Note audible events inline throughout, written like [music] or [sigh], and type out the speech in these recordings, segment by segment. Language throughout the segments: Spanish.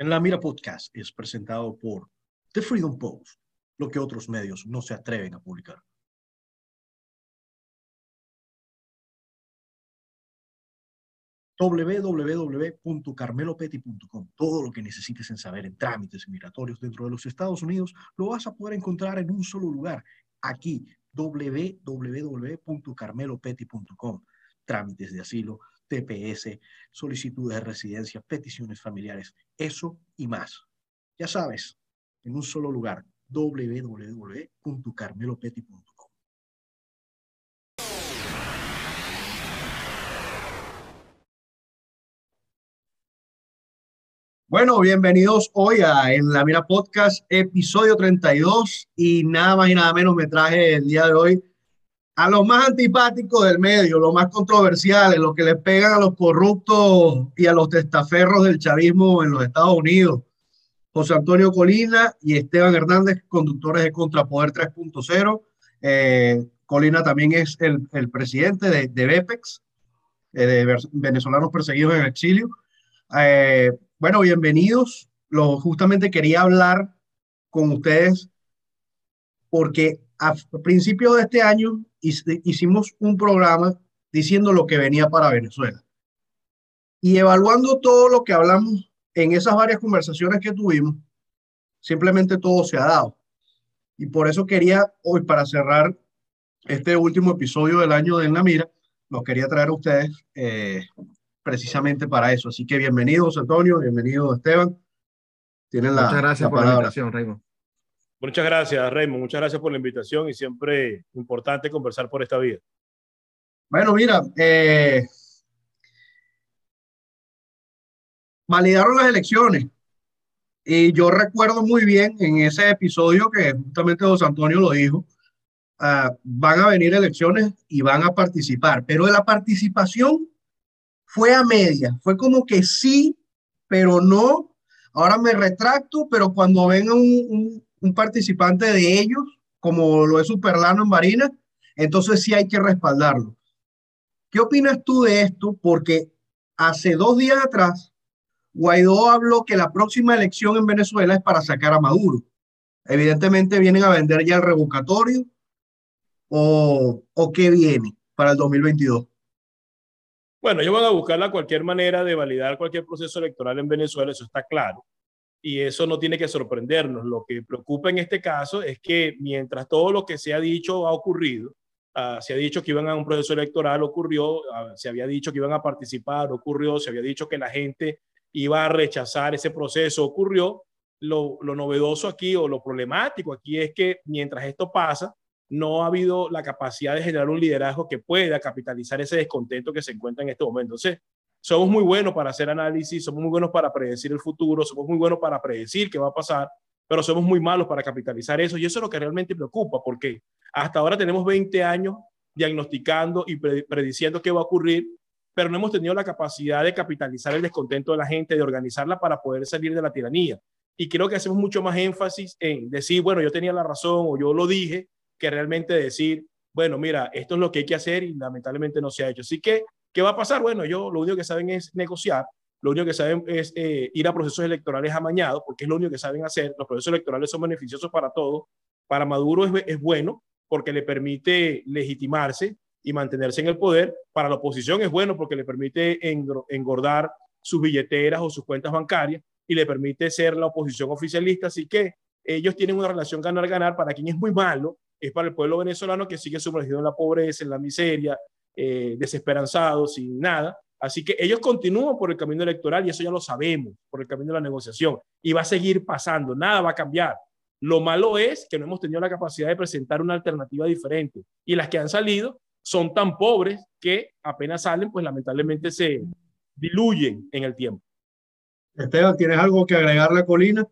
En la Mira Podcast es presentado por The Freedom Post, lo que otros medios no se atreven a publicar. www.carmelopeti.com. Todo lo que necesites en saber en trámites migratorios dentro de los Estados Unidos lo vas a poder encontrar en un solo lugar, aquí, www.carmelopeti.com. Trámites de asilo, TPS, solicitudes de residencia, peticiones familiares, eso y más. Ya sabes, en un solo lugar, www.carmelopeti.com. Bueno, bienvenidos hoy a En la Mira Podcast, episodio 32. Y nada más y nada menos me traje el día de hoy a los más antipáticos del medio, los más controversiales, los que le pegan a los corruptos y a los testaferros del chavismo en los Estados Unidos. José Antonio Colina y Esteban Hernández, conductores de Contrapoder 3.0. Eh, Colina también es el, el presidente de, de BEPEX, eh, de venezolanos perseguidos en exilio. Eh, bueno, bienvenidos. Lo, justamente quería hablar con ustedes porque a principios de este año hicimos un programa diciendo lo que venía para Venezuela. Y evaluando todo lo que hablamos en esas varias conversaciones que tuvimos, simplemente todo se ha dado. Y por eso quería hoy, para cerrar este último episodio del año de En la Mira, los quería traer a ustedes eh, precisamente para eso. Así que bienvenidos, Antonio, bienvenido, Esteban. Tienen la, Muchas gracias por la invitación, Raymond. Muchas gracias, Raymond. Muchas gracias por la invitación y siempre importante conversar por esta vía. Bueno, mira, eh, validaron las elecciones. Y yo recuerdo muy bien en ese episodio que justamente José Antonio lo dijo, uh, van a venir elecciones y van a participar, pero la participación fue a media, fue como que sí, pero no. Ahora me retracto, pero cuando venga un, participante de ellos, como lo es Superlano en Marina, entonces sí hay que respaldarlo. ¿Qué opinas tú de esto? Porque hace dos días atrás, Guaidó habló que la próxima elección en Venezuela es para sacar a Maduro. Evidentemente vienen a vender ya el revocatorio o, o qué viene para el 2022. Bueno, ellos van a buscar la cualquier manera de validar cualquier proceso electoral en Venezuela, eso está claro. Y eso no tiene que sorprendernos. Lo que preocupa en este caso es que mientras todo lo que se ha dicho ha ocurrido, uh, se ha dicho que iban a un proceso electoral, ocurrió, uh, se había dicho que iban a participar, ocurrió, se había dicho que la gente iba a rechazar ese proceso, ocurrió. Lo, lo novedoso aquí o lo problemático aquí es que mientras esto pasa, no ha habido la capacidad de generar un liderazgo que pueda capitalizar ese descontento que se encuentra en este momento. Entonces, somos muy buenos para hacer análisis, somos muy buenos para predecir el futuro, somos muy buenos para predecir qué va a pasar, pero somos muy malos para capitalizar eso y eso es lo que realmente preocupa porque hasta ahora tenemos 20 años diagnosticando y prediciendo qué va a ocurrir, pero no hemos tenido la capacidad de capitalizar el descontento de la gente, de organizarla para poder salir de la tiranía. Y creo que hacemos mucho más énfasis en decir, bueno, yo tenía la razón o yo lo dije, que realmente decir, bueno, mira, esto es lo que hay que hacer y lamentablemente no se ha hecho. Así que, ¿qué va a pasar? Bueno, yo lo único que saben es negociar, lo único que saben es eh, ir a procesos electorales amañados, porque es lo único que saben hacer. Los procesos electorales son beneficiosos para todos. Para Maduro es, es bueno porque le permite legitimarse y mantenerse en el poder. Para la oposición es bueno porque le permite engordar sus billeteras o sus cuentas bancarias y le permite ser la oposición oficialista. Así que ellos tienen una relación ganar-ganar. Para quien es muy malo, es para el pueblo venezolano que sigue sumergido en la pobreza, en la miseria, eh, desesperanzado, sin nada. Así que ellos continúan por el camino electoral y eso ya lo sabemos, por el camino de la negociación. Y va a seguir pasando, nada va a cambiar. Lo malo es que no hemos tenido la capacidad de presentar una alternativa diferente. Y las que han salido son tan pobres que apenas salen, pues lamentablemente se diluyen en el tiempo. Esteban, ¿tienes algo que agregarle a Colina?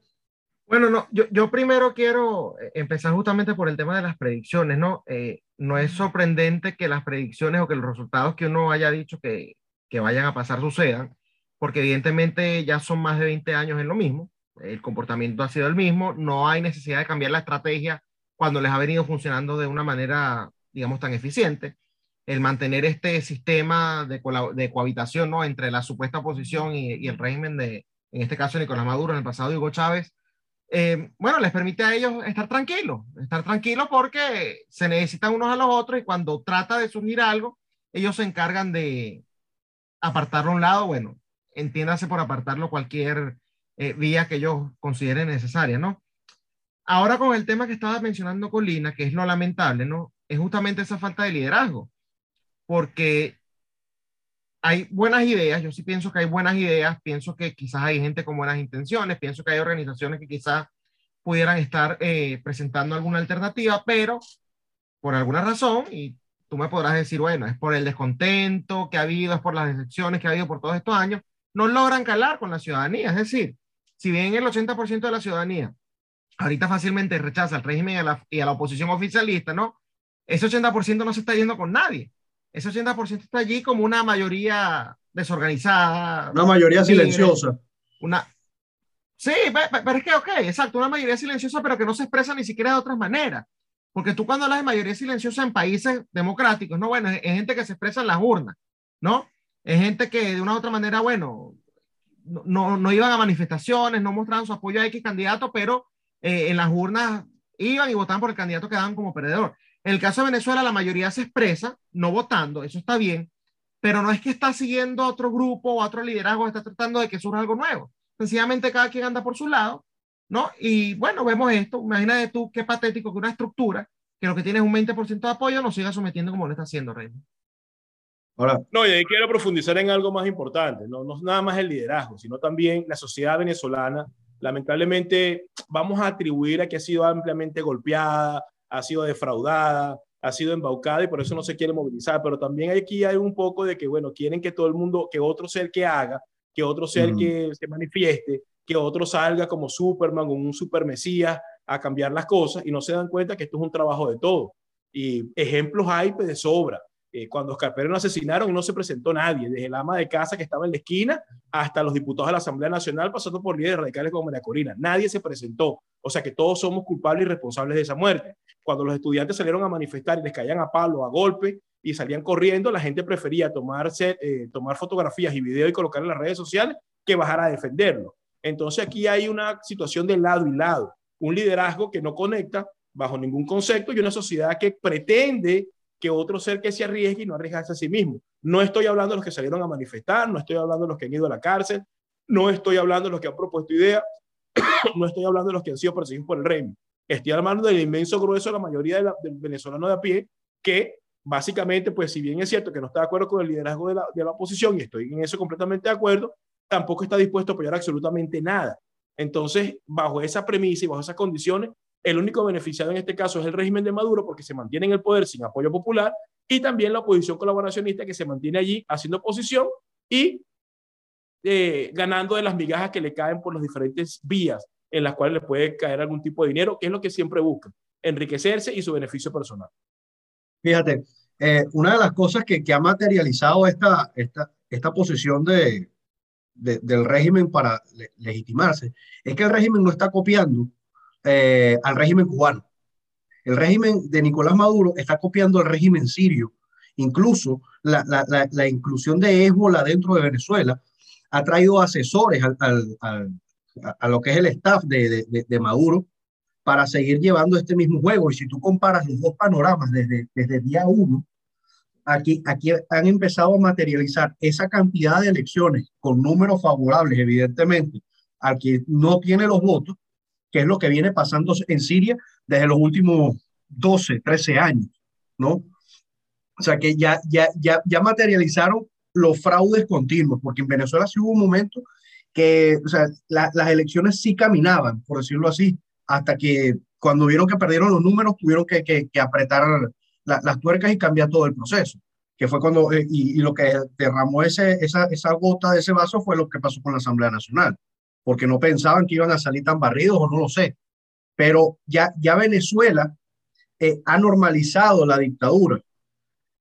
Bueno, no, yo, yo, primero quiero eh, empezar justamente por el tema de las predicciones, ¿no? Eh, no es sorprendente que las predicciones o que los resultados que uno haya dicho que, que vayan a pasar sucedan, porque evidentemente ya son más de 20 años en lo mismo, el comportamiento ha sido el mismo, no hay necesidad de cambiar la estrategia cuando les ha venido funcionando de una manera, digamos, tan eficiente. El mantener este sistema de, de cohabitación, ¿no? Entre la supuesta oposición y, y el régimen de, en este caso Nicolás Maduro, en el pasado Hugo Chávez, eh, bueno, les permite a ellos estar tranquilos, estar tranquilos porque se necesitan unos a los otros y cuando trata de surgir algo, ellos se encargan de apartarlo a un lado, bueno, entiéndase por apartarlo cualquier eh, vía que ellos consideren necesaria, ¿no? Ahora con el tema que estaba mencionando Colina, que es lo lamentable, ¿no? Es justamente esa falta de liderazgo, porque hay buenas ideas, yo sí pienso que hay buenas ideas, pienso que quizás hay gente con buenas intenciones, pienso que hay organizaciones que quizás pudieran estar eh, presentando alguna alternativa, pero por alguna razón, y tú me podrás decir, bueno, es por el descontento que ha habido, es por las decepciones que ha habido por todos estos años, no logran calar con la ciudadanía. Es decir, si bien el 80% de la ciudadanía ahorita fácilmente rechaza al régimen y a la, y a la oposición oficialista, ¿no? Ese 80% no se está yendo con nadie ese 80% está allí como una mayoría desorganizada. Una mayoría silenciosa. Una... Sí, pero es que, ok, exacto, una mayoría silenciosa, pero que no se expresa ni siquiera de otras maneras. Porque tú cuando hablas de mayoría silenciosa en países democráticos, no, bueno, es, gente que se expresa en las urnas, ¿no? Es gente que de una u otra manera, bueno, no, no, iban a manifestaciones, no mostraban su apoyo a X candidato, pero eh, en las urnas iban y votaban por el candidato que daban como perdedor. En el caso de Venezuela, la mayoría se expresa, no votando, eso está bien, pero no es que está siguiendo a otro grupo o a otro liderazgo, está tratando de que surja algo nuevo. Sencillamente cada quien anda por su lado, ¿no? Y bueno, vemos esto. Imagínate tú qué patético que una estructura que lo que tiene es un 20% de apoyo nos siga sometiendo como lo está haciendo Reino. Ahora. No, y ahí quiero profundizar en algo más importante, no, no nada más el liderazgo, sino también la sociedad venezolana. Lamentablemente, vamos a atribuir a que ha sido ampliamente golpeada, ha sido defraudada, ha sido embaucada y por eso no se quiere movilizar. Pero también aquí hay un poco de que, bueno, quieren que todo el mundo, que otro ser que haga, que otro ser que se manifieste, que otro salga como Superman o un super mesías a cambiar las cosas y no se dan cuenta que esto es un trabajo de todo. Y ejemplos hay pues, de sobra. Eh, cuando Oscar Pérez lo asesinaron no se presentó nadie, desde el ama de casa que estaba en la esquina hasta los diputados de la Asamblea Nacional, pasando por líderes radicales como María Corina. Nadie se presentó. O sea que todos somos culpables y responsables de esa muerte. Cuando los estudiantes salieron a manifestar y les caían a palo, a golpe y salían corriendo, la gente prefería tomarse, eh, tomar fotografías y videos y colocar en las redes sociales que bajar a defenderlo. Entonces aquí hay una situación de lado y lado, un liderazgo que no conecta bajo ningún concepto y una sociedad que pretende que otro ser que se arriesgue y no arriesgarse a sí mismo. No estoy hablando de los que salieron a manifestar, no estoy hablando de los que han ido a la cárcel, no estoy hablando de los que han propuesto ideas, [coughs] no estoy hablando de los que han sido perseguidos por el régimen. Estoy hablando del inmenso grueso de la mayoría de del venezolano de a pie que básicamente, pues si bien es cierto que no está de acuerdo con el liderazgo de la, de la oposición y estoy en eso completamente de acuerdo, tampoco está dispuesto a apoyar absolutamente nada. Entonces, bajo esa premisa y bajo esas condiciones, el único beneficiado en este caso es el régimen de Maduro porque se mantiene en el poder sin apoyo popular y también la oposición colaboracionista que se mantiene allí haciendo oposición y eh, ganando de las migajas que le caen por las diferentes vías en las cuales le puede caer algún tipo de dinero, que es lo que siempre buscan, enriquecerse y su beneficio personal. Fíjate, eh, una de las cosas que, que ha materializado esta, esta, esta posición de, del régimen para legitimarse es que el régimen no está copiando eh, al régimen cubano. El régimen de Nicolás Maduro está copiando al régimen sirio. Incluso la, la, la, inclusión de Hezbollah dentro de Venezuela ha traído asesores al, al, a lo que es el staff de, de, de, Maduro para seguir llevando este mismo juego. Y si tú comparas los dos panoramas desde, desde día uno, aquí, aquí han empezado a materializar esa cantidad de elecciones con números favorables, evidentemente, al que no tiene los votos, que es lo que viene pasando en Siria desde los últimos 12, 13 años, ¿no? O sea que ya, ya, ya, ya materializaron los fraudes continuos, porque en Venezuela sí hubo un momento que, o sea, las elecciones sí caminaban, por decirlo así, hasta que cuando vieron que perdieron los números, tuvieron que, que, que apretar las tuercas y cambiar todo el proceso, que fue cuando, eh, y, y, lo que derramó ese, esa, esa gota de ese vaso fue lo que pasó con la Asamblea Nacional porque no pensaban que iban a salir tan barridos o no lo sé. Pero ya, ya Venezuela eh, ha normalizado la dictadura.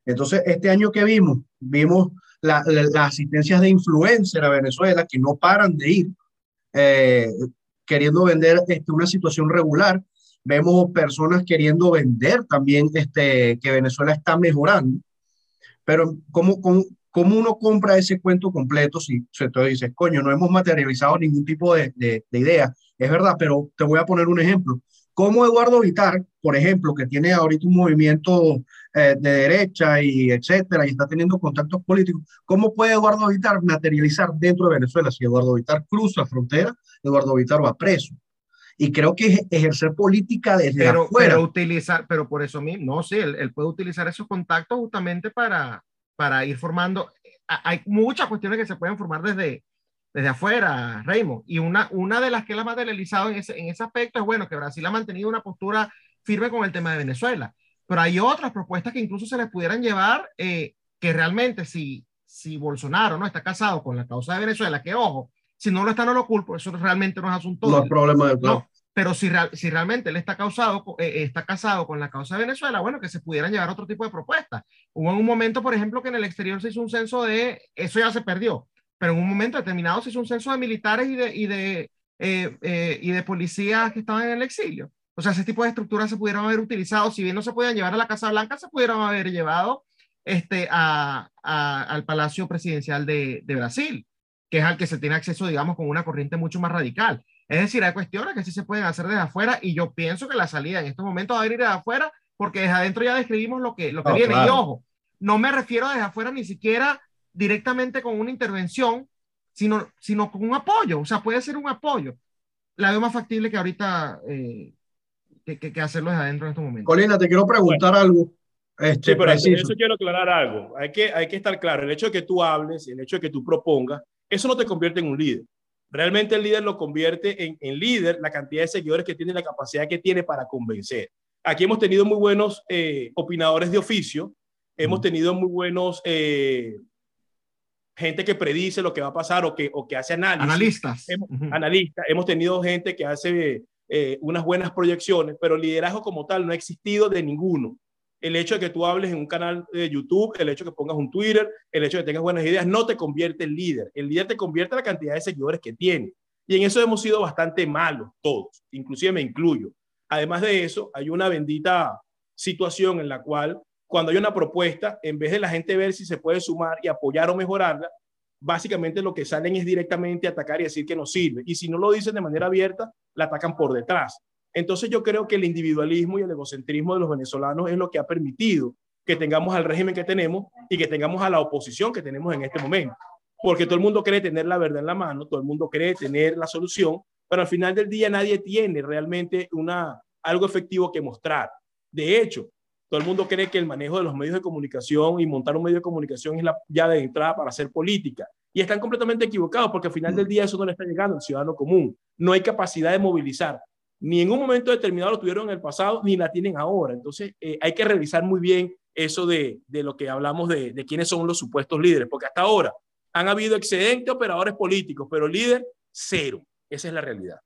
Entonces, este año que vimos, vimos las asistencias de influencer a Venezuela que no paran de ir eh, queriendo vender este, una situación regular. Vemos personas queriendo vender también este, que Venezuela está mejorando. Pero ¿cómo, cómo, ¿Cómo uno compra ese cuento completo si se te dice, coño, no hemos materializado ningún tipo de, de, de idea? Es verdad, pero te voy a poner un ejemplo. ¿Cómo Eduardo Vitar, por ejemplo, que tiene ahorita un movimiento eh, de derecha y etcétera, y está teniendo contactos políticos, ¿cómo puede Eduardo Vitar materializar dentro de Venezuela? Si Eduardo Vitar cruza frontera, Eduardo Vitar va preso. Y creo que ejercer política desde pero, afuera. Pero utilizar, pero por eso mismo, no, sí, él, él puede utilizar esos contactos justamente para, para ir formando. Hay muchas cuestiones que se pueden formar desde, desde afuera, Raymond. Y una, una de las que él ha materializado en ese, en ese aspecto es, bueno, que Brasil ha mantenido una postura firme con el tema de Venezuela. Pero hay otras propuestas que incluso se les pudieran llevar, eh, que realmente si, si Bolsonaro no está casado con la causa de Venezuela, que ojo, si no lo está, no lo culpo, eso realmente no es asunto. No es problema de no, pero si, si realmente él está, causado, eh, está casado con la causa de Venezuela, bueno, que se pudieran llevar otro tipo de propuestas. Hubo en un momento, por ejemplo, que en el exterior se hizo un censo de, eso ya se perdió, pero en un momento determinado se hizo un censo de militares y de, y de, eh, eh, y de policías que estaban en el exilio. O sea, ese tipo de estructuras se pudieron haber utilizado, si bien no se podían llevar a la Casa Blanca, se pudieron haber llevado este, a, a, al Palacio Presidencial de, de, Brasil, que es al que se tiene acceso, digamos, con una corriente mucho más radical. Es decir, hay cuestiones que sí se pueden hacer desde afuera y yo pienso que la salida en estos momentos va a venir de afuera porque desde adentro ya describimos lo que, lo que oh, viene. Claro. Y ojo, no me refiero desde afuera ni siquiera directamente con una intervención, sino, sino con un apoyo. O sea, puede ser un apoyo. La veo más factible que ahorita eh, que, que, que, hacerlo desde adentro en estos momentos. Colina, te quiero preguntar bueno. algo. Este, sí, pero preciso. eso quiero aclarar algo. Hay que, hay que estar claro. El hecho de que tú hables, el hecho de que tú propongas, eso no te convierte en un líder. Realmente el líder lo convierte en, en líder la cantidad de seguidores que tiene, la capacidad que tiene para convencer. Aquí hemos tenido muy buenos eh, opinadores de oficio, hemos tenido muy buenos eh, gente que predice lo que va a pasar o que, o que hace análisis. Analistas. Hemos, uh -huh. Analistas. Hemos tenido gente que hace eh, unas buenas proyecciones, pero liderazgo como tal no ha existido de ninguno. El hecho de que tú hables en un canal de YouTube, el hecho de que pongas un Twitter, el hecho de que tengas buenas ideas, no te convierte en líder. El líder te convierte en la cantidad de seguidores que tiene. Y en eso hemos sido bastante malos todos, inclusive me incluyo. Además de eso, hay una bendita situación en la cual cuando hay una propuesta, en vez de la gente ver si se puede sumar y apoyar o mejorarla, básicamente lo que salen es directamente atacar y decir que no sirve. Y si no lo dicen de manera abierta, la atacan por detrás. Entonces yo creo que el individualismo y el egocentrismo de los venezolanos es lo que ha permitido que tengamos al régimen que tenemos y que tengamos a la oposición que tenemos en este momento. Porque todo el mundo cree tener la verdad en la mano, todo el mundo cree tener la solución, pero al final del día nadie tiene realmente una, algo efectivo que mostrar. De hecho, todo el mundo cree que el manejo de los medios de comunicación y montar un medio de comunicación es la llave de entrada para hacer política. Y están completamente equivocados porque al final del día eso no le está llegando al ciudadano común. No hay capacidad de movilizar. Ni en un momento determinado lo tuvieron en el pasado, ni la tienen ahora. Entonces eh, hay que revisar muy bien eso de, de lo que hablamos de, de quiénes son los supuestos líderes, porque hasta ahora han habido excedentes operadores políticos, pero líder cero. Esa es la realidad.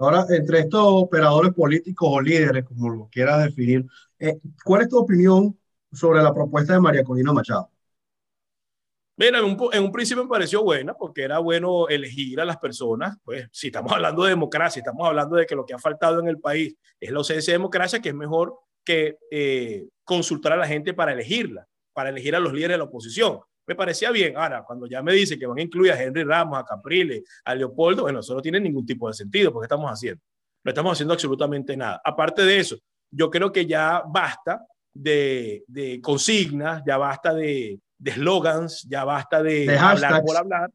Ahora, entre estos operadores políticos o líderes, como lo quieras definir, eh, ¿cuál es tu opinión sobre la propuesta de María Corina Machado? Mira, en un, en un, principio me pareció buena porque era bueno elegir a las personas. Pues si estamos hablando de democracia, estamos hablando de que lo que ha faltado en el país es la ausencia de democracia, que es mejor que eh, consultar a la gente para elegirla, para elegir a los líderes de la oposición. Me parecía bien. Ahora, cuando ya me dice que van a incluir a Henry Ramos, a Capriles, a Leopoldo, bueno, eso no tiene ningún tipo de sentido porque estamos haciendo. No estamos haciendo absolutamente nada. Aparte de eso, yo creo que ya basta de, de consignas, ya basta de eslogans, ya basta de, de hablar por hablar.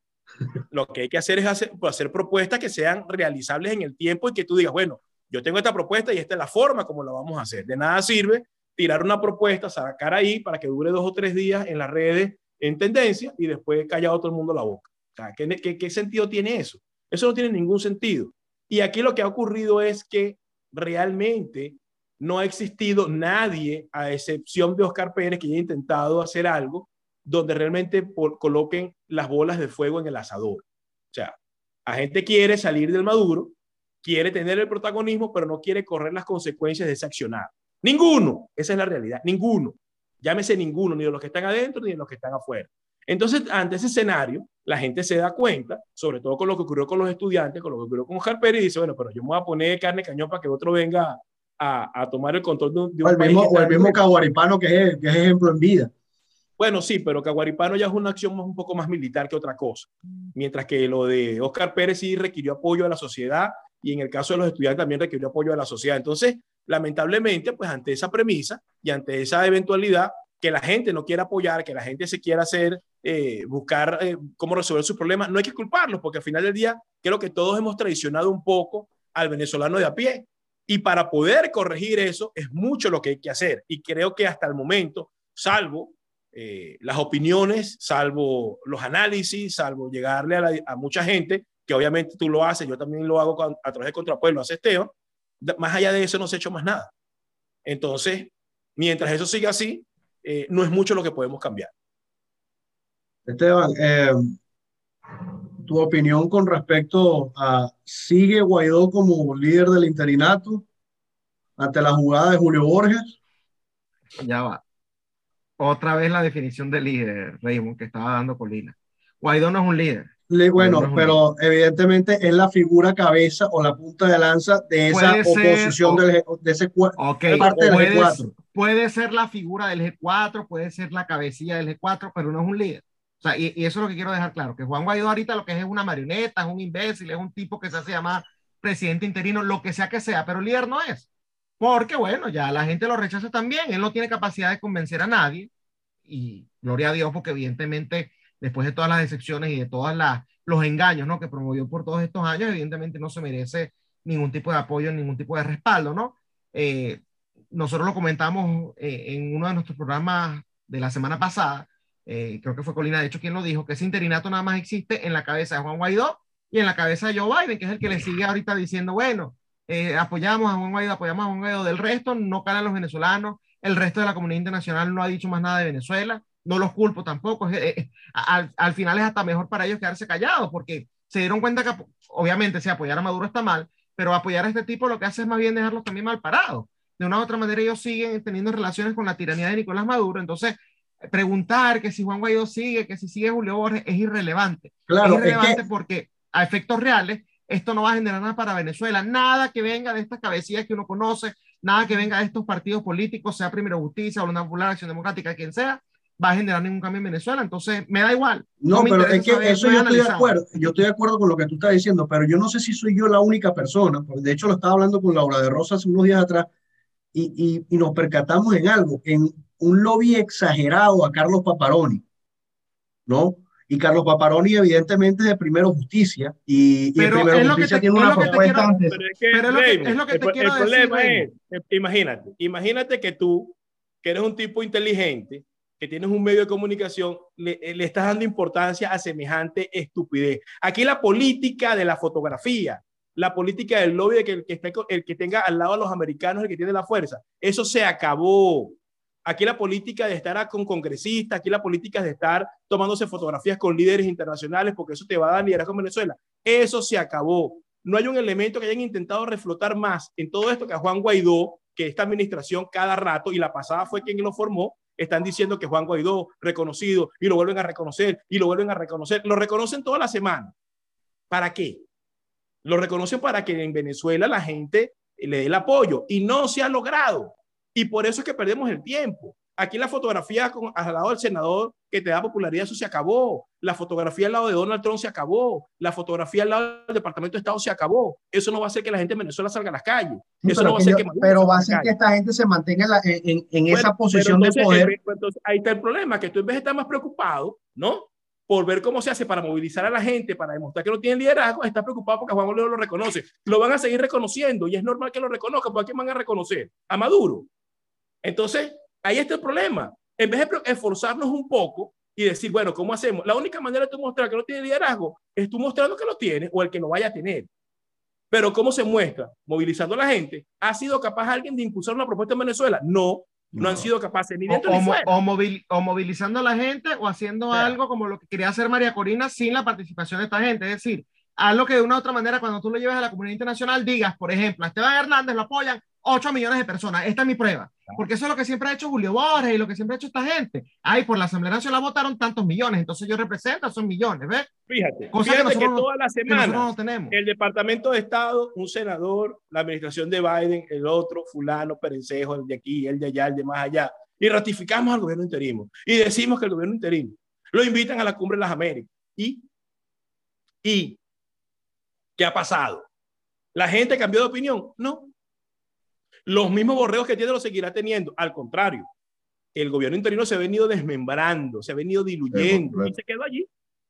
Lo que hay que hacer es hacer, hacer propuestas que sean realizables en el tiempo y que tú digas, bueno, yo tengo esta propuesta y esta es la forma como la vamos a hacer. De nada sirve tirar una propuesta, sacar ahí para que dure dos o tres días en las redes en tendencia y después callado todo el mundo la boca. O ¿qué, qué, ¿qué, sentido tiene eso? Eso no tiene ningún sentido. Y aquí lo que ha ocurrido es que realmente no ha existido nadie, a excepción de Oscar Pérez, que haya intentado hacer algo donde realmente coloquen las bolas de fuego en el asador. O sea, la gente quiere salir del Maduro, quiere tener el protagonismo, pero no quiere correr las consecuencias de ese accionar. Ninguno, esa es la realidad, ninguno. Llámese ninguno, ni de los que están adentro ni de los que están afuera. Entonces, ante ese escenario, la gente se da cuenta, sobre todo con lo que ocurrió con los estudiantes, con lo que ocurrió con Oscar Pérez, y dice, bueno, pero yo me voy a poner carne cañón para que otro venga a, a tomar el control de un, de un o el mismo, o el mismo caguaripano que es, que es ejemplo en vida. Bueno, sí, pero Caguaripano ya es una acción un poco más militar que otra cosa. Mientras que lo de Oscar Pérez sí requirió apoyo de la sociedad y en el caso de los estudiantes también requirió apoyo de la sociedad. Entonces, lamentablemente, pues ante esa premisa y ante esa eventualidad, que la gente no quiera apoyar, que la gente se quiera hacer, eh, buscar eh, cómo resolver sus problemas, no hay que culparlos, porque al final del día creo que todos hemos traicionado un poco al venezolano de a pie. Y para poder corregir eso es mucho lo que hay que hacer. Y creo que hasta el momento, salvo eh, las opiniones, salvo los análisis, salvo llegarle a, mucha gente, que obviamente tú lo haces, yo también lo hago a través de Contrapueblo, hace Esteban, más allá de eso no se ha hecho más nada. Entonces, mientras eso siga así, eh, no es mucho lo que podemos cambiar. Esteban, eh, tu opinión con respecto a sigue Guaidó como líder del interinato ante la jugada de Julio Borges. Ya va. Otra vez la definición de líder, Raymond, que estaba dando Colina. Guaidó no es un líder. Bueno, pero evidentemente es la figura cabeza o la punta de lanza de esa oposición del, de ese okay, parte del puede, G4. Puede ser la figura del G4, puede ser la cabecilla del G4, pero no es un líder. O sea, y, y, eso es lo que quiero dejar claro, que Juan Guaidó ahorita lo que es es una marioneta, es un imbécil, es un tipo que se hace llamar presidente interino, lo que sea que sea, pero líder no es. Porque bueno, ya la gente lo rechaza también, él no tiene capacidad de convencer a nadie y gloria a Dios porque evidentemente después de todas las decepciones y de todos los engaños ¿no? que promovió por todos estos años, evidentemente no se merece ningún tipo de apoyo, ningún tipo de respaldo. ¿no? Eh, nosotros lo comentamos eh, en uno de nuestros programas de la semana pasada, eh, creo que fue Colina, de hecho, quien lo dijo, que ese interinato nada más existe en la cabeza de Juan Guaidó y en la cabeza de Joe Biden, que es el que le sigue ahorita diciendo, bueno, apoyamos a Juan Guaidó, apoyamos a Juan Guaidó, del resto no calan los venezolanos, el resto de la comunidad internacional no ha dicho más nada de Venezuela, no los culpo tampoco. Al, al, final es hasta mejor para ellos quedarse callados, porque se dieron cuenta que, obviamente, si apoyar a Maduro está mal, pero apoyar a este tipo lo que hace es más bien dejarlos también mal parados. De una u otra manera, ellos siguen teniendo relaciones con la tiranía de Nicolás Maduro. Entonces, preguntar que si Juan Guaidó sigue, que si sigue Julio Borges, es irrelevante. Claro, es irrelevante porque a efectos reales, esto no va a generar nada para Venezuela. Nada que venga de estas cabecillas que uno conoce, nada que venga de estos partidos políticos, sea Primero Justicia o una Popular Acción Democrática, quien sea, va a generar ningún cambio en Venezuela. Entonces, me da igual. No, pero es que eso yo estoy de acuerdo. Yo estoy de acuerdo con lo que tú estás diciendo, pero yo no sé si soy yo la única persona. De hecho, lo estaba hablando con Laura de Rosa hace unos días atrás y, y, y nos percatamos en algo, en un lobby exagerado a Carlos Paparoni, ¿no? Y Carlos Paparoni, evidentemente, es de Primero Justicia. Y, pero y Primero Justicia tiene una propuesta antes. Pero es que, es lo que, te el, quiero el problema es, imagínate, imagínate que tú, que eres un tipo inteligente, que tienes un medio de comunicación, le, le, estás dando importancia a semejante estupidez. Aquí la política de la fotografía, la política del lobby de que el que, esté, el que tenga al lado a los americanos, el que tiene la fuerza, eso se acabó. Aquí la política de estar con congresistas, aquí la política de estar tomándose fotografías con líderes internacionales, porque eso te va a dar liderazgo en Venezuela. Eso se acabó. No hay un elemento que hayan intentado reflotar más en todo esto que a Juan Guaidó, que esta administración cada rato, y la pasada fue quien lo formó, están diciendo que Juan Guaidó, reconocido, y lo vuelven a reconocer, y lo vuelven a reconocer. Lo reconocen toda la semana. ¿Para qué? Lo reconocen para que en Venezuela la gente le dé el apoyo, y no se ha logrado. Y por eso es que perdemos el tiempo. Aquí la fotografía con, al lado del senador que te da popularidad, eso se acabó. La fotografía al lado de Donald Trump se acabó. La fotografía al lado del Departamento de Estado se acabó. Eso no va a hacer que la gente en Venezuela salga a las calles. Eso no va a hacer que pero va a hacer que esta gente se mantenga en, en, en bueno, esa posición entonces, de poder. Entonces, ahí está el problema, que tú en vez de estar más preocupado, ¿no? Por ver cómo se hace para movilizar a la gente, para demostrar que no tienen liderazgo, está preocupado porque Juan Guaidó lo reconoce. Lo van a seguir reconociendo y es normal que lo reconozcan, porque ¿a quién van a reconocer? A Maduro. Entonces, ahí está el problema. En vez de esforzarnos un poco y decir, bueno, ¿cómo hacemos? La única manera de tú mostrar que no tiene liderazgo es tú mostrando que lo tiene o el que lo vaya a tener. Pero ¿cómo se muestra? Movilizando a la gente. ¿Ha sido capaz alguien de impulsar una propuesta en Venezuela? No, no, no han sido capaces ni dentro o, ni fuera. O, movil, o, movilizando a la gente o haciendo claro. algo como lo que quería hacer María Corina sin la participación de esta gente. Es decir, algo que de una u otra manera, cuando tú lo lleves a la comunidad internacional, digas, por ejemplo, a Esteban Hernández lo apoyan 8 millones de personas. Esta es mi prueba. Porque eso es lo que siempre ha hecho Julio Borges y lo que siempre ha hecho esta gente. Ay, por la Asamblea Nacional votaron tantos millones, entonces yo represento esos millones, ¿ves? Fíjate, Cosa fíjate que, que toda la semana no tenemos. el Departamento de Estado, un senador, la administración de Biden, el otro, fulano, perencejo, el de aquí, el de allá, el de más allá, y ratificamos al gobierno interino y decimos que el gobierno interino lo invitan a la cumbre de las Américas. ¿Y? ¿Y qué ha pasado? ¿La gente cambió de opinión? No. Los mismos borreos que tiene los seguirá teniendo. Al contrario, el gobierno interino se ha venido desmembrando, se ha venido diluyendo y se quedó allí.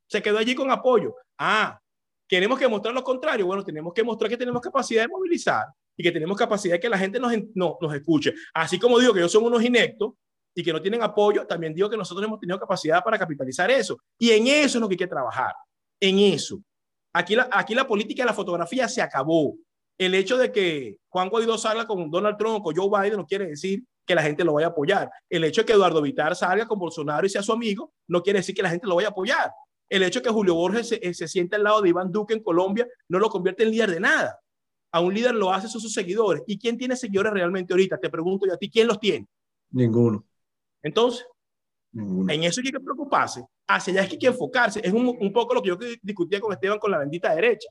Se quedó allí con apoyo. Ah, queremos que mostrar lo contrario. Bueno, tenemos que mostrar que tenemos capacidad de movilizar y que tenemos capacidad de que la gente nos, nos escuche. Así como digo que ellos son unos inectos y que no tienen apoyo, también digo que nosotros hemos tenido capacidad para capitalizar eso. Y en eso es lo que hay que trabajar, en eso. Aquí la, aquí la política de la fotografía se acabó. El hecho de que Juan Guaidó salga con Donald Trump o con Joe Biden no quiere decir que la gente lo vaya a apoyar. El hecho de que Eduardo Vitar salga con Bolsonaro y sea su amigo no quiere decir que la gente lo vaya a apoyar. El hecho de que Julio Borges se, se siente al lado de Iván Duque en Colombia no lo convierte en líder de nada a un líder lo hace son sus seguidores. ¿Y quién tiene seguidores realmente ahorita? Te pregunto yo a ti, ¿quién los tiene? Ninguno. Entonces, en eso hay que preocuparse. Hacia allá es que hay que enfocarse. Es un, un, poco lo que yo discutía con Esteban con la bendita derecha.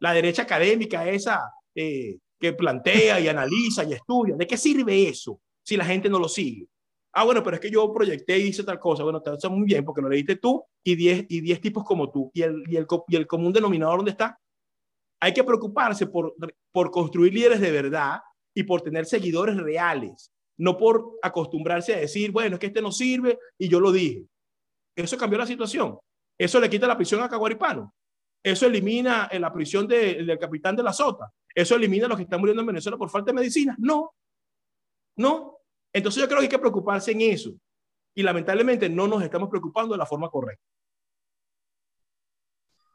La derecha académica, esa eh, que plantea y analiza y estudia. ¿De qué sirve eso si la gente no lo sigue? Ah, bueno, pero es que yo proyecté y hice tal cosa. Bueno, te está muy bien porque lo leíste tú y 10 y diez tipos como tú. ¿Y el, y, el, ¿Y el común denominador dónde está? Hay que preocuparse por, por construir líderes de verdad y por tener seguidores reales, no por acostumbrarse a decir, bueno, es que este no sirve y yo lo dije. Eso cambió la situación. Eso le quita la prisión a Caguaripano. Eso elimina la prisión de, del capitán de la Sota. Eso elimina los que están muriendo en Venezuela por falta de medicina. No, no. Entonces yo creo que hay que preocuparse en eso. Y lamentablemente no nos estamos preocupando de la forma correcta.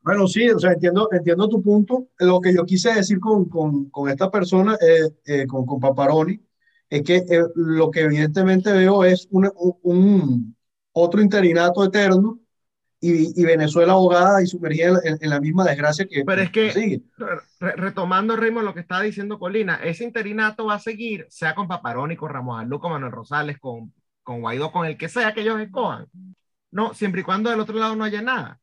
Bueno, sí, o sea, entiendo, entiendo tu punto. Lo que yo quise decir con, con, con esta persona, eh, eh, con, con Paparoni, es que eh, lo que evidentemente veo es un otro interinato eterno y, y, Venezuela abogada y sumergida en, en, la misma desgracia que. Pero es que, sigue. Re, retomando, Raymond, lo que estaba diciendo Colina, ese interinato va a seguir, sea con Paparoni, con Ramos Alú, con Manuel Rosales, con, con Guaidó, con el que sea que ellos escojan. No, siempre y cuando del otro lado no haya nada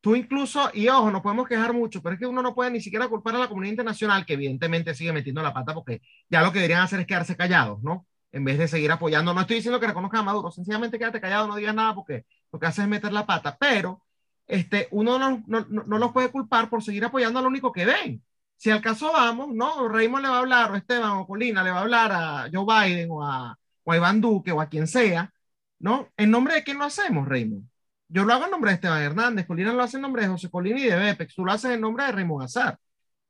tú incluso, y ojo, no podemos quejar mucho, pero es que uno no puede ni siquiera culpar a la comunidad internacional, que evidentemente sigue metiendo la pata porque ya lo que deberían hacer es quedarse callados, ¿no? En vez de seguir apoyando. No estoy diciendo que reconozca a Maduro, sencillamente quédate callado, no digas nada porque lo que hace es meter la pata, pero este, uno no, no, no, los puede culpar por seguir apoyando a lo único que ven. Si al caso vamos, ¿no? Raymond le va a hablar, o Esteban o Colina le va a hablar a Joe Biden o a, o a Iván Duque o a quien sea, ¿no? ¿En nombre de quién lo hacemos, Raymond? Yo lo hago en nombre de Esteban Hernández, Colina lo hace en nombre de José Colina y de Bepex, tú lo haces en nombre de Raymond Azar.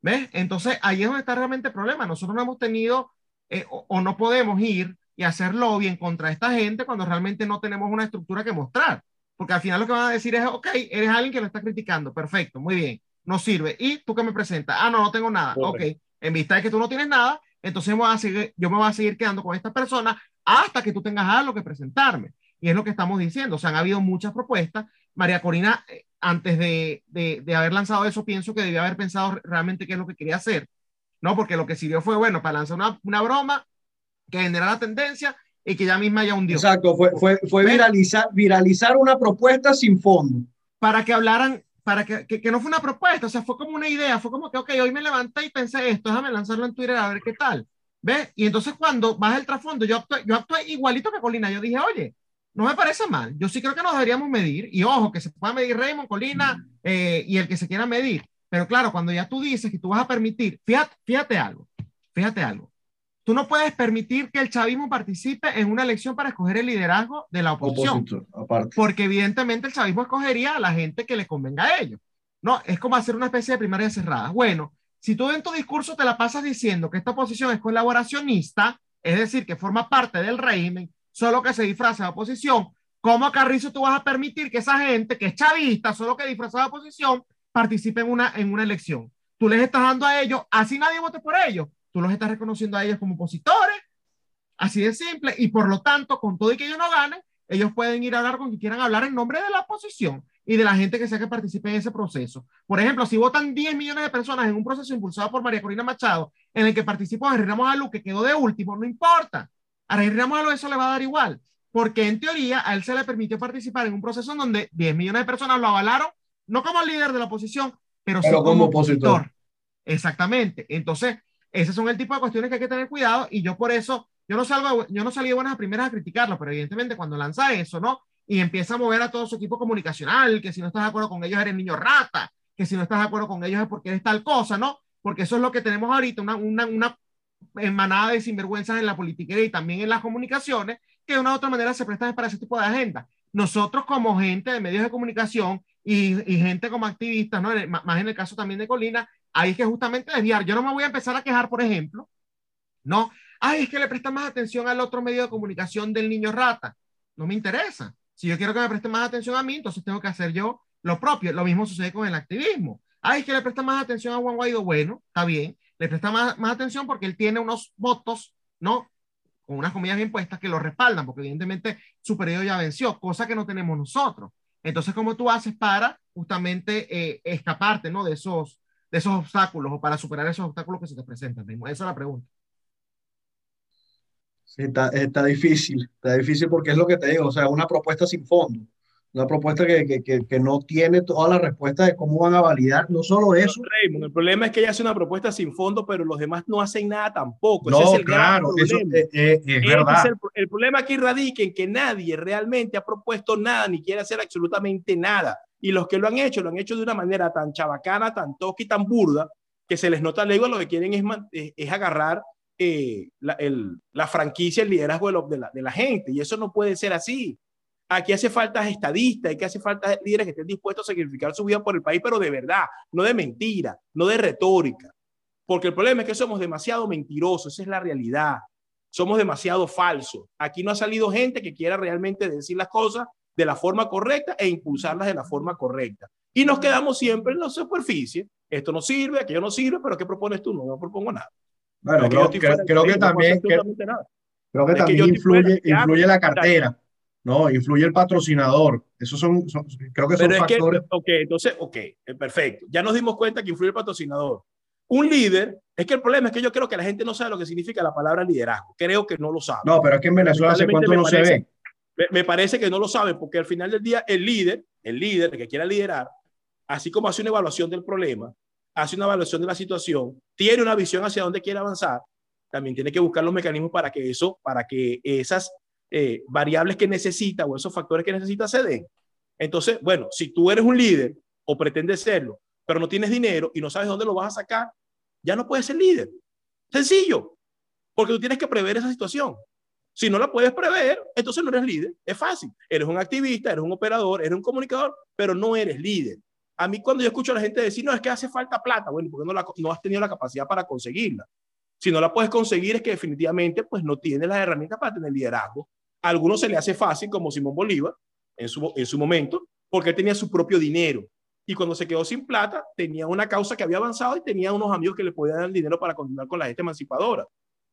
¿Ves? Entonces ahí es donde está realmente el problema. Nosotros no hemos tenido eh, o, o, no podemos ir y hacer lobby en contra de esta gente cuando realmente no tenemos una estructura que mostrar. Porque al final lo que van a decir es, ok, eres alguien que lo está criticando, perfecto, muy bien, no sirve. ¿Y tú qué me presentas? Ah, no, no tengo nada. Correcto. Ok, en vista de que tú no tienes nada, entonces me a seguir, yo me voy a seguir quedando con esta persona hasta que tú tengas algo que presentarme. Y es lo que estamos diciendo. O sea, han habido muchas propuestas. María Corina, eh, antes de, de, de, haber lanzado eso, pienso que debía haber pensado realmente qué es lo que quería hacer. ¿No? Porque lo que sirvió fue, bueno, para lanzar una, una broma que generara tendencia y que ya misma ya hundió. Exacto, fue, fue, fue viralizar, viralizar una propuesta sin fondo. Para que hablaran, para que, que, que, no fue una propuesta, o sea, fue como una idea, fue como que, ok, hoy me levanté y pensé esto, déjame lanzarlo en Twitter a ver qué tal. ¿Ves? Y entonces cuando baja el trasfondo, yo actué, yo actué igualito que Colina, yo dije, oye, no me parece mal. Yo sí creo que nos deberíamos medir. Y ojo, que se pueda medir Raymond, Colina eh, y el que se quiera medir. Pero claro, cuando ya tú dices que tú vas a permitir, fíjate, fíjate algo, fíjate algo. Tú no puedes permitir que el chavismo participe en una elección para escoger el liderazgo de la oposición. Opositor, porque evidentemente el chavismo escogería a la gente que le convenga a ellos. No, es como hacer una especie de primaria cerrada. Bueno, si tú en tu discurso te la pasas diciendo que esta oposición es colaboracionista, es decir, que forma parte del régimen, solo que se disfraza de oposición, ¿cómo Carrizo tú vas a permitir que esa gente que es chavista, solo que disfraza de oposición, participe en una, en una elección? Tú les estás dando a ellos, así nadie vote por ellos, tú los estás reconociendo a ellos como opositores, así de simple, y por lo tanto, con todo y que ellos no ganen, ellos pueden ir a hablar con quien quieran hablar en nombre de la oposición y de la gente que sea que participe en ese proceso. Por ejemplo, si votan 10 millones de personas en un proceso impulsado por María Corina Machado, en el que participó Henry Ramos Alú, que quedó de último, no importa. A Henry Ramos Alú eso le va a dar igual, porque en teoría a él se le permitió participar en un proceso en donde 10 millones de personas lo avalaron, no como líder de la oposición, pero, pero sí como, como opositor. Exactamente. Entonces, esos son el tipo de cuestiones que hay que tener cuidado y yo por eso yo no salgo, yo no salí de buenas a primeras a criticarlo, pero evidentemente cuando lanza eso, ¿no? Y empieza a mover a todo su equipo comunicacional, que si no estás de acuerdo con ellos eres niño rata, que si no estás de acuerdo con ellos es porque eres tal cosa, ¿no? Porque eso es lo que tenemos ahorita, una, una, una manada de sinvergüenzas en la política y también en las comunicaciones, que de una u otra manera se prestan para ese tipo de agenda. Nosotros como gente de medios de comunicación y, y gente como activistas, ¿no? más en el caso también de Colina, hay que justamente desviar. Yo no me voy a empezar a quejar, por ejemplo, ¿no? Ay, es que le presta más atención al otro medio de comunicación del niño rata. No me interesa. Si yo quiero que me preste más atención a mí, entonces tengo que hacer yo lo propio. Lo mismo sucede con el activismo. Ay, es que le presta más atención a Juan Guaido. Bueno, está bien. Le presta más, más atención porque él tiene unos votos, ¿no? Con unas comillas bien puestas que lo respaldan, porque evidentemente su periodo ya venció, cosa que no tenemos nosotros. Entonces, ¿cómo tú haces para justamente eh, escaparte, ¿no? De esos, de esos obstáculos o para superar esos obstáculos que se te presentan. Esa es la pregunta. Sí, está, está, difícil, está difícil porque es lo que te digo, o sea, una propuesta sin fondo, una propuesta que, que, que, no tiene todas las respuestas de cómo van a validar, no solo eso. Raymond, el problema es que ella hace una propuesta sin fondo, pero los demás no hacen nada tampoco. No, es claro, eso es, es, es verdad. El, el, problema aquí radica en que nadie realmente ha propuesto nada ni quiere hacer absolutamente nada. Y los que lo han hecho, lo han hecho de una manera tan chabacana, tan toque y tan burda, que se les nota luego lo que quieren es, es agarrar eh, la, el, la, franquicia, el liderazgo de, lo, de, la, de, la, gente. Y eso no puede ser así. Aquí hace falta estadistas, aquí hace falta líderes que estén dispuestos a sacrificar su vida por el país, pero de verdad, no de mentira, no de retórica. Porque el problema es que somos demasiado mentirosos, esa es la realidad. Somos demasiado falsos. Aquí no ha salido gente que quiera realmente decir las cosas de la forma correcta e impulsarlas de la forma correcta. Y nos quedamos siempre en la superficie. Esto no sirve, aquello no sirve, pero ¿qué propones tú? No, no propongo nada. Bueno, creo, creo, creo que también, creo, creo que también influye, influye la cartera, ¿no? Influye el patrocinador. Esos son, son creo que son Pero factores. Que, ok, entonces, ok, perfecto. Ya nos dimos cuenta que influye el patrocinador. Un líder, es que el problema es que yo creo que la gente no sabe lo que significa la palabra liderazgo. Creo que no lo sabe. No, pero es que en Venezuela hace cuánto no se ve. Me, parece que no lo sabe porque al final del día el líder, el líder, que quiera liderar, así como hace una evaluación del problema, hace una evaluación de la situación, tiene una visión hacia dónde quiere avanzar, también tiene que buscar los mecanismos para que eso, para que esas eh, variables que necesita o esos factores que necesita se den. Entonces, bueno, si tú eres un líder o pretendes serlo, pero no tienes dinero y no sabes dónde lo vas a sacar, ya no puedes ser líder. Sencillo, porque tú tienes que prever esa situación. Si no la puedes prever, entonces no eres líder. Es fácil. Eres un activista, eres un operador, eres un comunicador, pero no eres líder. A mí cuando yo escucho a la gente decir, no, es que hace falta plata, bueno, porque no, la, no has tenido la capacidad para conseguirla. Si no la puedes conseguir es que definitivamente pues no tienes las herramientas para tener liderazgo. A algunos se le hace fácil, como Simón Bolívar en su, en su momento, porque él tenía su propio dinero. Y cuando se quedó sin plata, tenía una causa que había avanzado y tenía unos amigos que le podían dar dinero para continuar con la gente emancipadora.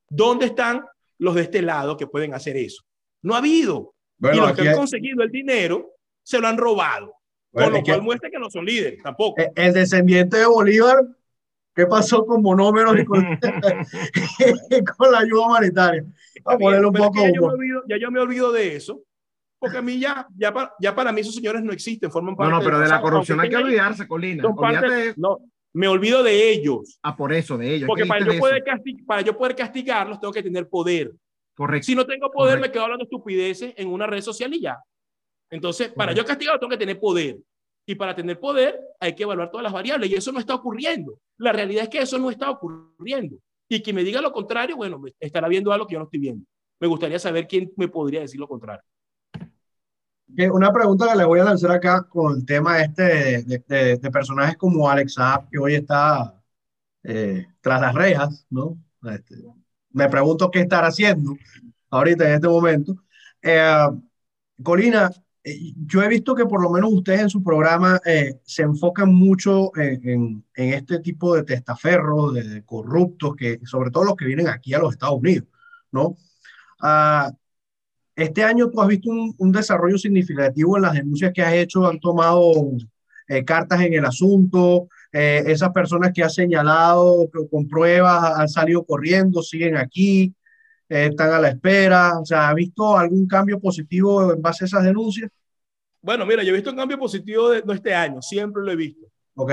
¿Dónde están los de este lado que pueden hacer eso? No ha habido. Bueno, y los que han hay... conseguido el dinero se lo han robado. Bueno, con lo cual que... muestra que no son líderes tampoco. El, el descendiente de Bolívar ¿Qué pasó con monómeros y con, [laughs] [laughs] con la ayuda humanitaria? Vamos a ponerle un poco. Ya yo, olvido, ya yo, me olvido de eso, porque a mí ya, ya, para, ya para mí esos señores no existen, forman parte No, no, pero de, de la corrupción hay que olvidarse, Colina. Parte, de... No, me olvido de ellos. Ah, por eso, de ellos. Porque para yo, poder castig para yo poder castigarlos tengo que tener poder. Correcto. Si no tengo poder, Correcto. me quedo hablando estupideces en una red social y ya. Entonces, para Correcto. yo castigarlos tengo que tener poder. Y para tener poder hay que evaluar todas las variables y eso no está ocurriendo. La realidad es que eso no está ocurriendo. Y quien me diga lo contrario, bueno, estará viendo algo que yo no estoy viendo. Me gustaría saber quién me podría decir lo contrario. Una pregunta que le voy a lanzar acá con el tema este de, personajes como Alex Saab, que hoy está eh, tras las rejas, ¿no? Este, me pregunto qué estará haciendo ahorita en este momento. Eh, Colina, yo he visto que por lo menos ustedes en su programa eh, se enfocan mucho en, este tipo de testaferros, de, de, corruptos, que sobre todo los que vienen aquí a los Estados Unidos, ¿no? Uh, este año tú has visto un, un, desarrollo significativo en las denuncias que has hecho, han tomado eh, cartas en el asunto, eh, esas personas que has señalado que, con pruebas han salido corriendo, siguen aquí, eh, están a la espera, o sea, ¿ha visto algún cambio positivo en base a esas denuncias? Bueno, mira, yo he visto un cambio positivo de, no este año, siempre lo he visto. Ok.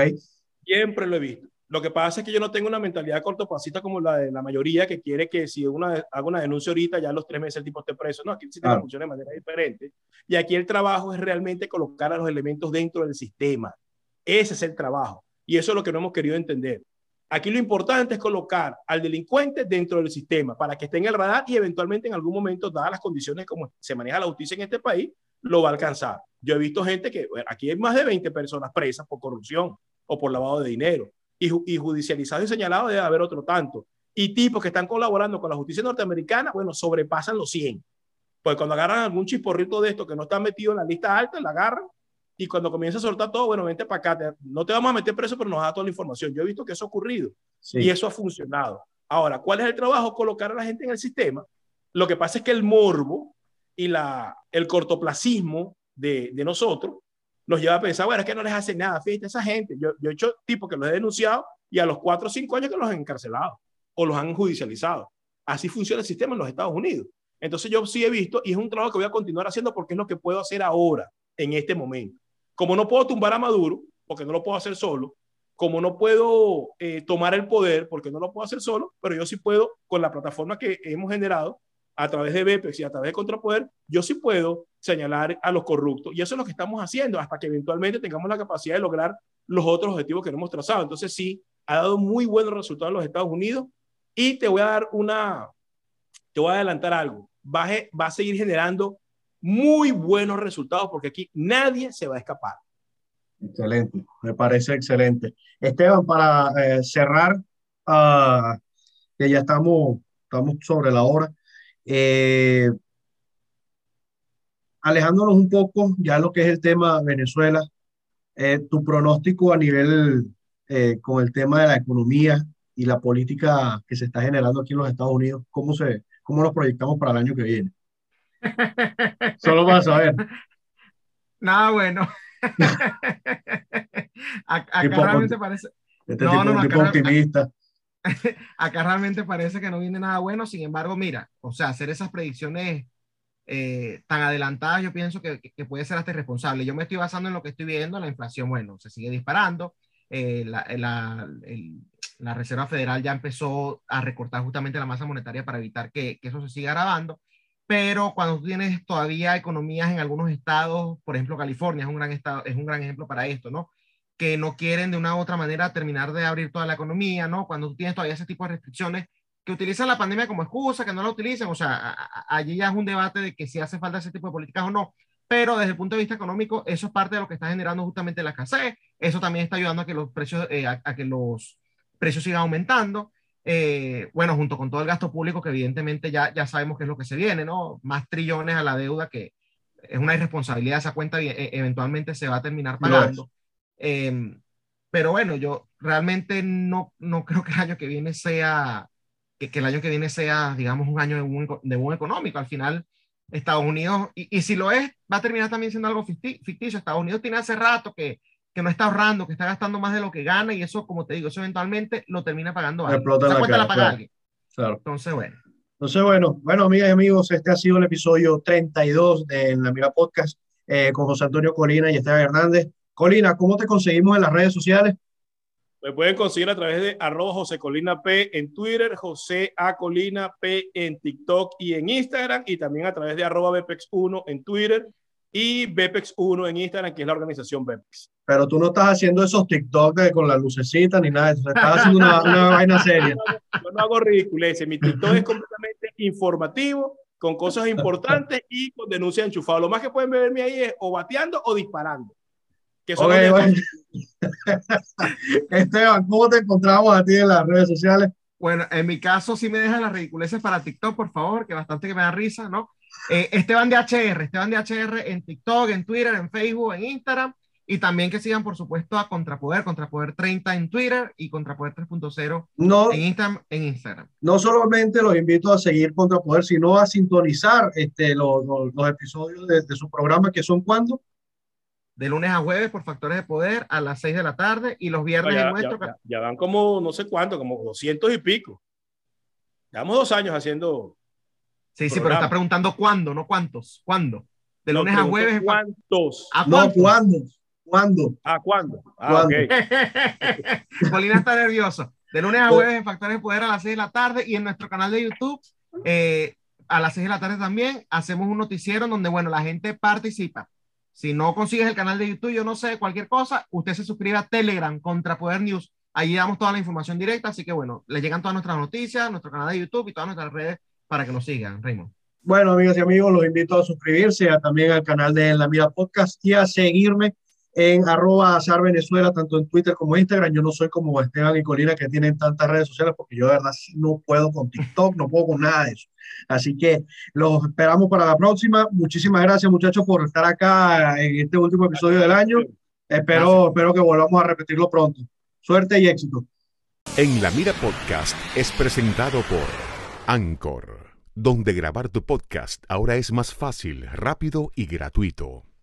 Siempre lo he visto. Lo que pasa es que yo no tengo una mentalidad cortoplacista como la de la mayoría que quiere que si una, hago una denuncia ahorita, ya a los tres meses el tipo esté preso. No, aquí el sistema funciona de manera diferente. Y aquí el trabajo es realmente colocar a los elementos dentro del sistema. Ese es el trabajo. Y eso es lo que no hemos querido entender. Aquí lo importante es colocar al delincuente dentro del sistema para que esté en el radar y eventualmente en algún momento, dadas las condiciones como se maneja la justicia en este país, lo va a alcanzar. Yo he visto gente que, aquí hay más de 20 personas presas por corrupción o por lavado de dinero y, y judicializado y señalado debe haber otro tanto. Y tipos que están colaborando con la justicia norteamericana, bueno, sobrepasan los 100. Pues cuando agarran algún chisporrito de esto que no está metido en la lista alta, la agarran y cuando comienza a soltar todo, bueno, vente para acá, no te vamos a meter preso, pero nos da toda la información. Yo he visto que eso ha ocurrido y eso ha funcionado. Ahora, ¿cuál es el trabajo? Colocar a la gente en el sistema. Lo que pasa es que el morbo y la, el cortoplacismo de, de nosotros nos lleva a pensar, bueno, es que no les hace nada, fíjate, esa gente. Yo, yo he hecho tipos que los he denunciado y a los cuatro o cinco años que los han encarcelado o los han judicializado. Así funciona el sistema en los Estados Unidos. Entonces yo sí he visto y es un trabajo que voy a continuar haciendo porque es lo que puedo hacer ahora, en este momento. Como no puedo tumbar a Maduro, porque no lo puedo hacer solo, como no puedo eh, tomar el poder, porque no lo puedo hacer solo, pero yo sí puedo, con la plataforma que hemos generado, a través de BPEX y a través de Contrapoder, yo sí puedo señalar a los corruptos. Y eso es lo que estamos haciendo hasta que eventualmente tengamos la capacidad de lograr los otros objetivos que hemos trazado. Entonces sí, ha dado muy buenos resultados en los Estados Unidos y te voy a dar una, te voy a adelantar algo. Va a, va a seguir generando muy buenos resultados porque aquí nadie se va a escapar. Excelente, me parece excelente. Esteban, para eh, cerrar, uh, que ya estamos, estamos sobre la hora, eh, alejándonos un poco ya lo que es el tema Venezuela, eh, tu pronóstico a nivel con el tema de la economía y la política que se está generando aquí en los Estados Unidos, ¿cómo, se, cómo nos proyectamos para el año que viene? [laughs] Solo para saber. [laughs] Nada bueno. [laughs] acá, realmente parece. Este no, no, acá, optimista. Acá, [laughs] realmente parece que no viene nada bueno. Sin embargo, mira, o sea, hacer esas predicciones eh, tan adelantadas, yo pienso que, puede ser hasta irresponsable. Yo me estoy basando en lo que estoy viendo. La inflación, bueno, se sigue disparando. Eh, la, la, Reserva Federal ya empezó a recortar justamente la masa monetaria para evitar que, que eso se siga agravando pero cuando tienes todavía economías en algunos estados, por ejemplo California es un gran, estado, es un gran ejemplo para esto, ¿no? Que no quieren de una u otra manera terminar de abrir toda la economía, ¿no? Cuando tú tienes todavía ese tipo de restricciones que utilizan la pandemia como excusa, que no la utilizan, o sea, allí ya es un debate de que si hace falta ese tipo de políticas o no, pero desde el punto de vista económico, eso es parte de lo que está generando justamente la escasez, eso también está ayudando a que los precios, eh, a, que los precios sigan aumentando, eh, bueno, junto con todo el gasto público, que evidentemente ya, ya sabemos qué es lo que se viene, ¿no? Más trillones a la deuda, que es una irresponsabilidad, esa cuenta e, eventualmente se va a terminar pagando. Em, pero bueno, yo realmente no, no creo que el año que viene sea, que, que el año que viene sea, digamos, un año de buen, de buen económico. Al final, Estados Unidos, y, y, si lo es, va a terminar también siendo algo ficticio. Estados Unidos tiene hace rato que que no está ahorrando, que está gastando más de lo que gana y eso, como te digo, eso eventualmente lo termina pagando alguien. Esa cuenta la paga alguien. Claro. Entonces, bueno. Entonces, bueno, bueno, amigas y amigos, este ha sido el episodio 32 de La Mira Podcast eh, con José Antonio Colina y Esteban Hernández. Colina, ¿cómo te conseguimos en las redes sociales? Me pueden conseguir a través de arroba José Colina P en Twitter, José A Colina P en TikTok y en Instagram, y también a través de arroba Bepex1 en Twitter y Bepex1 en Instagram, que es la organización Bepex. Pero tú no estás haciendo esos TikTok con la lucecita ni nada, estás haciendo una, una [laughs] vaina seria. Yo no hago ridiculeces, mi TikTok es completamente informativo, con cosas [laughs] importantes y con denuncias enchufadas. Lo más que pueden verme ahí es o bateando o disparando. Que son [laughs] Esteban, ¿cómo te encontramos a ti en las redes sociales? Bueno, en mi caso, sí me dejan las ridiculeces para TikTok, por favor, que bastante que me da risa, ¿no? Eh, Esteban de HR, Esteban de HR en TikTok, en Twitter, en Facebook, en Instagram. Y también que sigan, por supuesto, a Contrapoder, Contrapoder 30 en Twitter y Contrapoder 3.0 no, en, Instagram, en Instagram. No solamente los invito a seguir Contrapoder, sino a sintonizar este, los, los, episodios de, su programa, que son cuando? De lunes a jueves por Factores de Poder a las 6 de la tarde y los viernes ya, en nuestro... Ya, ya, van como no sé cuánto, como 200 y pico. Llevamos dos años haciendo Sí, sí, pero está preguntando cuándo, no cuántos. ¿Cuándo? De lunes a jueves. ¿Cuántos? ¿A No, ¿cuándo? ¿Cuándo? Ah, ¿cuándo? Ah, ¿Cuándo? [laughs] ok. Colina está nervioso. De lunes a jueves en Factores de Poder a las 6 de la tarde y en nuestro canal de YouTube eh, a las 6 de la tarde también hacemos un noticiero donde, bueno, la gente participa. Si no consigues el canal de YouTube, yo no sé, cualquier cosa, usted se suscribe a Telegram contra Poder News. Allí damos toda la información directa, así que bueno, le llegan todas nuestras noticias, nuestro canal de YouTube y todas nuestras redes para que nos sigan, Raymond. Bueno, amigas y amigos, los invito a suscribirse también al canal de la Mira Podcast y a seguirme en arroba azar Venezuela, tanto en Twitter como en Instagram. Yo no soy como Esteban y Colina que tienen tantas redes sociales porque yo de verdad sí no puedo con TikTok, no puedo con nada de eso. Así que los esperamos para la próxima. Muchísimas gracias muchachos por estar acá en este último episodio del año. Espero, Gracias. espero que volvamos a repetirlo pronto. Suerte y éxito. En la Mira Podcast es presentado por Anchor, donde grabar tu podcast ahora es más fácil, rápido y gratuito.